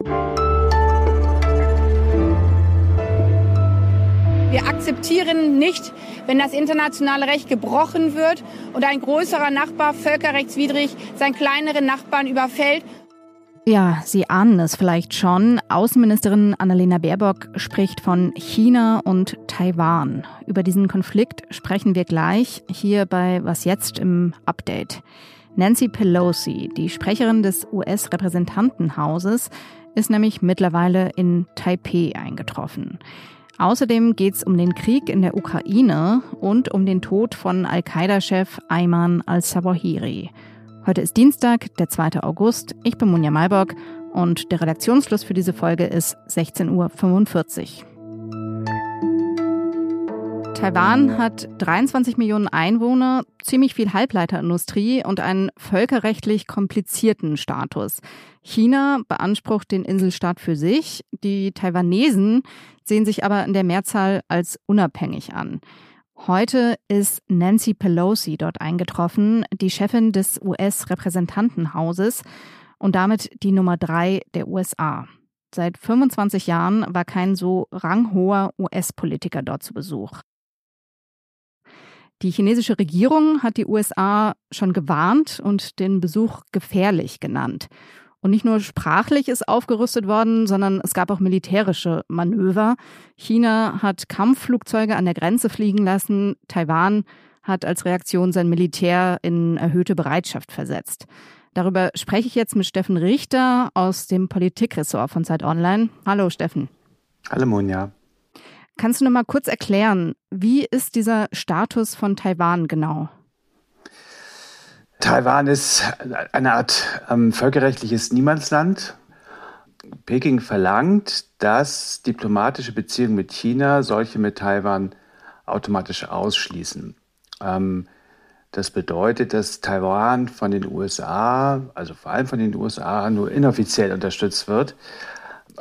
Wir akzeptieren nicht, wenn das internationale Recht gebrochen wird und ein größerer Nachbar völkerrechtswidrig seinen kleineren Nachbarn überfällt. Ja, Sie ahnen es vielleicht schon. Außenministerin Annalena Baerbock spricht von China und Taiwan. Über diesen Konflikt sprechen wir gleich hier bei Was jetzt im Update. Nancy Pelosi, die Sprecherin des US-Repräsentantenhauses, ist nämlich mittlerweile in Taipeh eingetroffen. Außerdem geht es um den Krieg in der Ukraine und um den Tod von Al-Qaida-Chef Ayman al-Zawahiri. Heute ist Dienstag, der 2. August. Ich bin Munja Malborg und der Redaktionsschluss für diese Folge ist 16.45 Uhr. Taiwan hat 23 Millionen Einwohner, ziemlich viel Halbleiterindustrie und einen völkerrechtlich komplizierten Status. China beansprucht den Inselstaat für sich. Die Taiwanesen sehen sich aber in der Mehrzahl als unabhängig an. Heute ist Nancy Pelosi dort eingetroffen, die Chefin des US-Repräsentantenhauses und damit die Nummer drei der USA. Seit 25 Jahren war kein so ranghoher US-Politiker dort zu Besuch. Die chinesische Regierung hat die USA schon gewarnt und den Besuch gefährlich genannt. Und nicht nur sprachlich ist aufgerüstet worden, sondern es gab auch militärische Manöver. China hat Kampfflugzeuge an der Grenze fliegen lassen. Taiwan hat als Reaktion sein Militär in erhöhte Bereitschaft versetzt. Darüber spreche ich jetzt mit Steffen Richter aus dem Politikressort von Zeit Online. Hallo Steffen. Hallo Monja. Kannst du noch mal kurz erklären, wie ist dieser Status von Taiwan genau? Taiwan ist eine Art ähm, völkerrechtliches Niemandsland. Peking verlangt, dass diplomatische Beziehungen mit China solche mit Taiwan automatisch ausschließen. Ähm, das bedeutet, dass Taiwan von den USA, also vor allem von den USA, nur inoffiziell unterstützt wird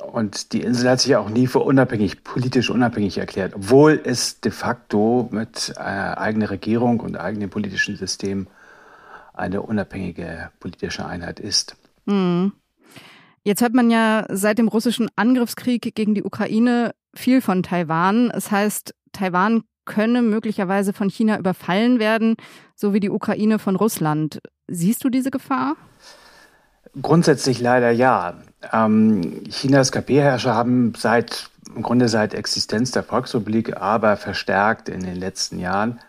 und die Insel hat sich auch nie für unabhängig, politisch unabhängig erklärt, obwohl es de facto mit äh, eigener Regierung und eigenem politischen System eine unabhängige politische Einheit ist. Mhm. Jetzt hört man ja seit dem russischen Angriffskrieg gegen die Ukraine viel von Taiwan. Es heißt, Taiwan könne möglicherweise von China überfallen werden, so wie die Ukraine von Russland. Siehst du diese Gefahr? Grundsätzlich leider ja. Ähm, Chinas KP-Herrscher haben seit im Grunde seit Existenz der Volksrepublik, aber verstärkt in den letzten Jahren,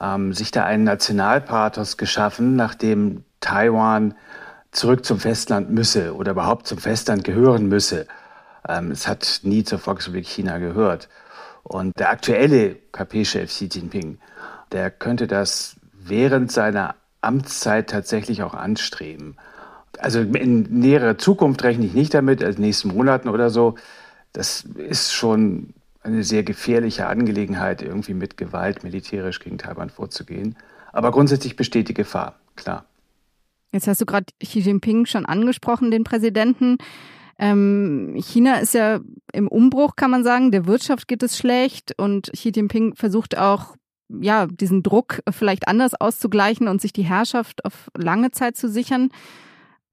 ähm, sich da einen Nationalpathos geschaffen, nachdem Taiwan zurück zum Festland müsse oder überhaupt zum Festland gehören müsse. Ähm, es hat nie zur Volksrepublik China gehört. Und der aktuelle KP-Chef Xi Jinping, der könnte das während seiner Amtszeit tatsächlich auch anstreben also in näherer Zukunft rechne ich nicht damit, also nächsten Monaten oder so. Das ist schon eine sehr gefährliche Angelegenheit, irgendwie mit Gewalt militärisch gegen Taiwan vorzugehen. Aber grundsätzlich besteht die Gefahr, klar. Jetzt hast du gerade Xi Jinping schon angesprochen, den Präsidenten. Ähm, China ist ja im Umbruch, kann man sagen. Der Wirtschaft geht es schlecht und Xi Jinping versucht auch, ja, diesen Druck vielleicht anders auszugleichen und sich die Herrschaft auf lange Zeit zu sichern.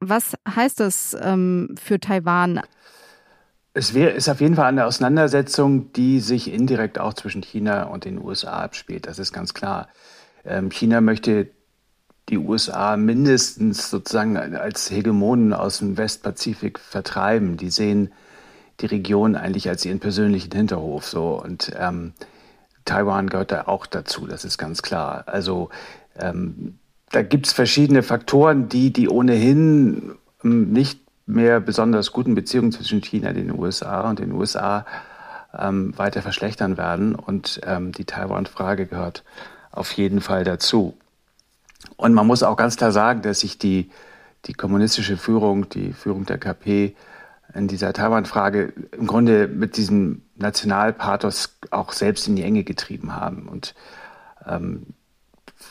Was heißt das ähm, für Taiwan? Es wär, ist auf jeden Fall eine Auseinandersetzung, die sich indirekt auch zwischen China und den USA abspielt. Das ist ganz klar. Ähm, China möchte die USA mindestens sozusagen als Hegemonen aus dem Westpazifik vertreiben. Die sehen die Region eigentlich als ihren persönlichen Hinterhof. So und ähm, Taiwan gehört da auch dazu. Das ist ganz klar. Also ähm, da gibt es verschiedene Faktoren, die die ohnehin nicht mehr besonders guten Beziehungen zwischen China, den USA und den USA ähm, weiter verschlechtern werden. Und ähm, die Taiwan-Frage gehört auf jeden Fall dazu. Und man muss auch ganz klar sagen, dass sich die, die kommunistische Führung, die Führung der KP in dieser Taiwan-Frage im Grunde mit diesem Nationalpathos auch selbst in die Enge getrieben haben. Und ähm,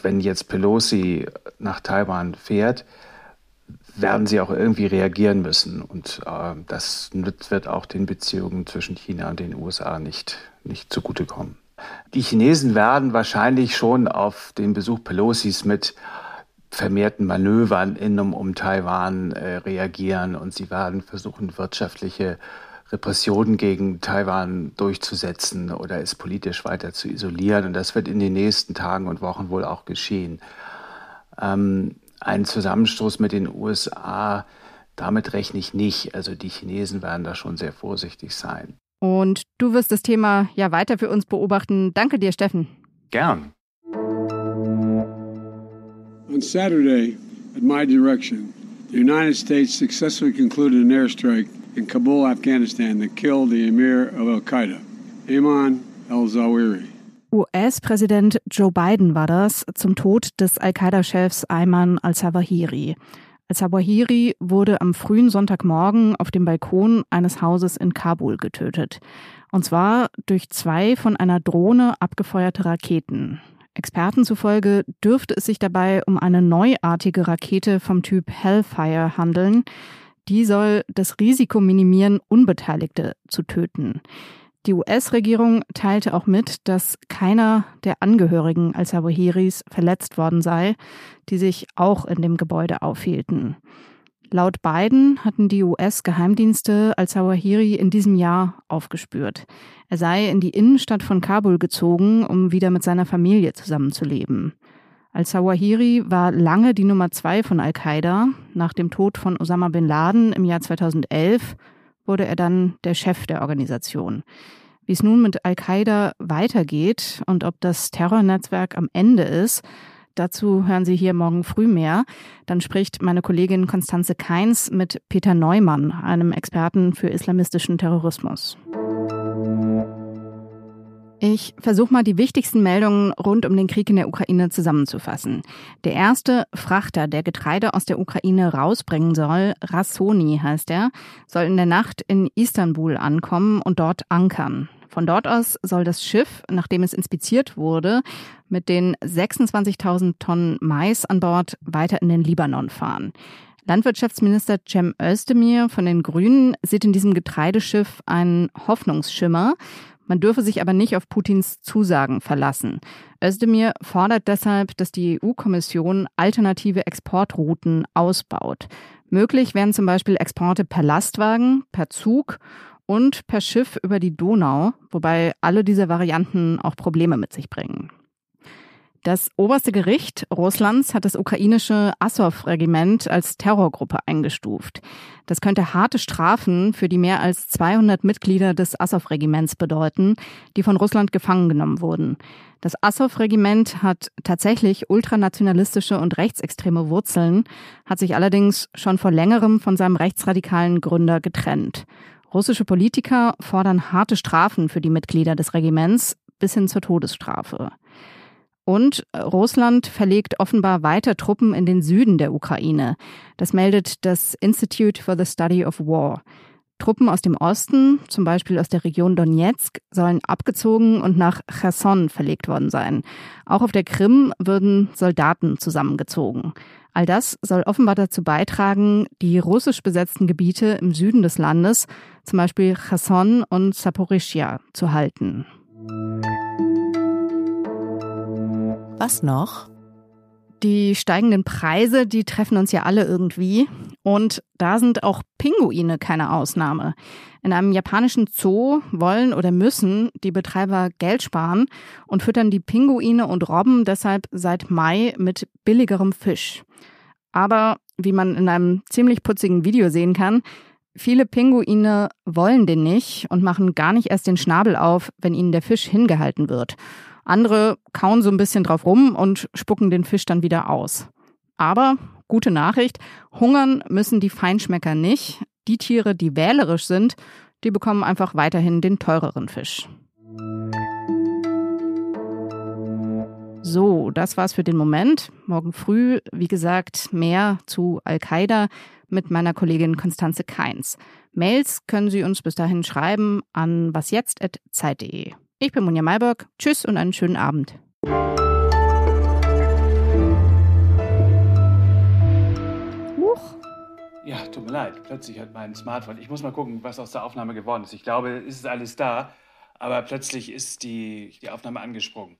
wenn jetzt Pelosi nach Taiwan fährt, werden sie auch irgendwie reagieren müssen. Und äh, das wird auch den Beziehungen zwischen China und den USA nicht, nicht zugutekommen. Die Chinesen werden wahrscheinlich schon auf den Besuch Pelosis mit vermehrten Manövern in und um Taiwan äh, reagieren und sie werden versuchen, wirtschaftliche Repressionen gegen Taiwan durchzusetzen oder es politisch weiter zu isolieren. Und das wird in den nächsten Tagen und Wochen wohl auch geschehen. Ähm, ein Zusammenstoß mit den USA, damit rechne ich nicht. Also die Chinesen werden da schon sehr vorsichtig sein. Und du wirst das Thema ja weiter für uns beobachten. Danke dir, Steffen. Gern. On Saturday, at my direction, the United States successfully concluded an airstrike in Kabul, Afghanistan, that killed the emir of Al Qaeda, Ayman al Zawahiri. US-Präsident Joe Biden war das zum Tod des Al-Qaida-Chefs Ayman al-Zawahiri. Al-Zawahiri wurde am frühen Sonntagmorgen auf dem Balkon eines Hauses in Kabul getötet. Und zwar durch zwei von einer Drohne abgefeuerte Raketen. Experten zufolge dürfte es sich dabei um eine neuartige Rakete vom Typ Hellfire handeln. Die soll das Risiko minimieren, Unbeteiligte zu töten. Die US-Regierung teilte auch mit, dass keiner der Angehörigen al-Sawahiris verletzt worden sei, die sich auch in dem Gebäude aufhielten. Laut Biden hatten die US-Geheimdienste al-Zawahiri in diesem Jahr aufgespürt. Er sei in die Innenstadt von Kabul gezogen, um wieder mit seiner Familie zusammenzuleben. Al-Zawahiri war lange die Nummer zwei von Al-Qaida. Nach dem Tod von Osama bin Laden im Jahr 2011 wurde er dann der Chef der Organisation. Wie es nun mit Al-Qaida weitergeht und ob das Terrornetzwerk am Ende ist, Dazu hören Sie hier morgen früh mehr. Dann spricht meine Kollegin Konstanze Keins mit Peter Neumann, einem Experten für islamistischen Terrorismus. Ich versuche mal die wichtigsten Meldungen rund um den Krieg in der Ukraine zusammenzufassen. Der erste Frachter, der Getreide aus der Ukraine rausbringen soll, Rassoni heißt er, soll in der Nacht in Istanbul ankommen und dort ankern. Von dort aus soll das Schiff, nachdem es inspiziert wurde, mit den 26.000 Tonnen Mais an Bord weiter in den Libanon fahren. Landwirtschaftsminister Cem Özdemir von den Grünen sieht in diesem Getreideschiff einen Hoffnungsschimmer. Man dürfe sich aber nicht auf Putins Zusagen verlassen. Özdemir fordert deshalb, dass die EU-Kommission alternative Exportrouten ausbaut. Möglich wären zum Beispiel Exporte per Lastwagen, per Zug und per Schiff über die Donau, wobei alle diese Varianten auch Probleme mit sich bringen. Das oberste Gericht Russlands hat das ukrainische Assow-Regiment als Terrorgruppe eingestuft. Das könnte harte Strafen für die mehr als 200 Mitglieder des Assow-Regiments bedeuten, die von Russland gefangen genommen wurden. Das Assow-Regiment hat tatsächlich ultranationalistische und rechtsextreme Wurzeln, hat sich allerdings schon vor längerem von seinem rechtsradikalen Gründer getrennt. Russische Politiker fordern harte Strafen für die Mitglieder des Regiments bis hin zur Todesstrafe. Und Russland verlegt offenbar weiter Truppen in den Süden der Ukraine. Das meldet das Institute for the Study of War. Truppen aus dem Osten, zum Beispiel aus der Region Donetsk, sollen abgezogen und nach Cherson verlegt worden sein. Auch auf der Krim würden Soldaten zusammengezogen. All das soll offenbar dazu beitragen, die russisch besetzten Gebiete im Süden des Landes, zum Beispiel Cherson und Saporischia, zu halten. Was noch? Die steigenden Preise, die treffen uns ja alle irgendwie. Und da sind auch Pinguine keine Ausnahme. In einem japanischen Zoo wollen oder müssen die Betreiber Geld sparen und füttern die Pinguine und Robben deshalb seit Mai mit billigerem Fisch. Aber wie man in einem ziemlich putzigen Video sehen kann, viele Pinguine wollen den nicht und machen gar nicht erst den Schnabel auf, wenn ihnen der Fisch hingehalten wird. Andere kauen so ein bisschen drauf rum und spucken den Fisch dann wieder aus. Aber gute Nachricht, hungern müssen die Feinschmecker nicht. Die Tiere, die wählerisch sind, die bekommen einfach weiterhin den teureren Fisch. So, das war's für den Moment. Morgen früh, wie gesagt, mehr zu Al-Qaida mit meiner Kollegin Konstanze Keins. Mails können Sie uns bis dahin schreiben an wasjetzt.zeit.de. Ich bin Monja Malberg. Tschüss und einen schönen Abend. Huch. Ja, tut mir leid. Plötzlich hat mein Smartphone. Ich muss mal gucken, was aus der Aufnahme geworden ist. Ich glaube, es ist alles da, aber plötzlich ist die, die Aufnahme angesprungen.